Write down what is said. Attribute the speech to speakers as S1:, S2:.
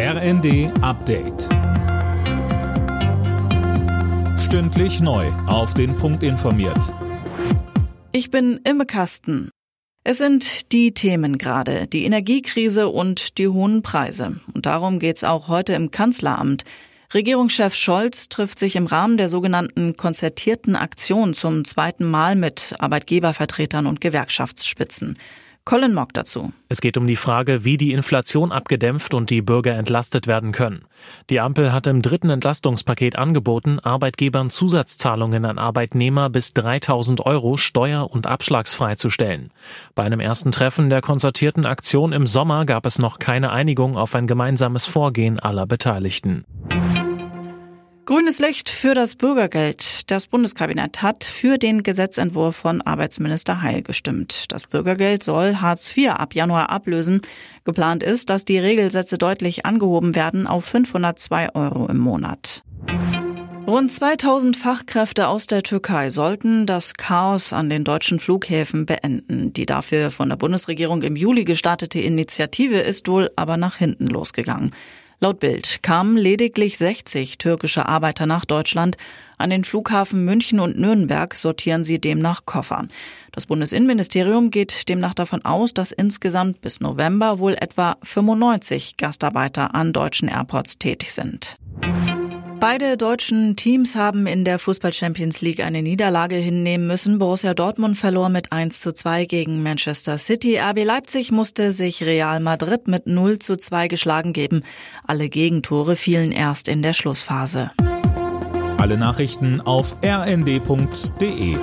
S1: RND Update. Stündlich neu. Auf den Punkt informiert.
S2: Ich bin Imme Kasten. Es sind die Themen gerade, die Energiekrise und die hohen Preise. Und darum geht's auch heute im Kanzleramt. Regierungschef Scholz trifft sich im Rahmen der sogenannten konzertierten Aktion zum zweiten Mal mit Arbeitgebervertretern und Gewerkschaftsspitzen. Colin Mock dazu.
S3: Es geht um die Frage, wie die Inflation abgedämpft und die Bürger entlastet werden können. Die Ampel hat im dritten Entlastungspaket angeboten, Arbeitgebern Zusatzzahlungen an Arbeitnehmer bis 3000 Euro steuer- und abschlagsfrei zu stellen. Bei einem ersten Treffen der konzertierten Aktion im Sommer gab es noch keine Einigung auf ein gemeinsames Vorgehen aller Beteiligten.
S2: Grünes Licht für das Bürgergeld. Das Bundeskabinett hat für den Gesetzentwurf von Arbeitsminister Heil gestimmt. Das Bürgergeld soll Hartz IV ab Januar ablösen. Geplant ist, dass die Regelsätze deutlich angehoben werden auf 502 Euro im Monat. Rund 2000 Fachkräfte aus der Türkei sollten das Chaos an den deutschen Flughäfen beenden. Die dafür von der Bundesregierung im Juli gestartete Initiative ist wohl aber nach hinten losgegangen. Laut Bild kamen lediglich 60 türkische Arbeiter nach Deutschland. An den Flughafen München und Nürnberg sortieren sie demnach Koffer. Das Bundesinnenministerium geht demnach davon aus, dass insgesamt bis November wohl etwa 95 Gastarbeiter an deutschen Airports tätig sind. Beide deutschen Teams haben in der Fußball Champions League eine Niederlage hinnehmen müssen. Borussia Dortmund verlor mit 1 zu 2 gegen Manchester City. RB Leipzig musste sich Real Madrid mit 0 zu 2 geschlagen geben. Alle Gegentore fielen erst in der Schlussphase.
S1: Alle Nachrichten auf rnd.de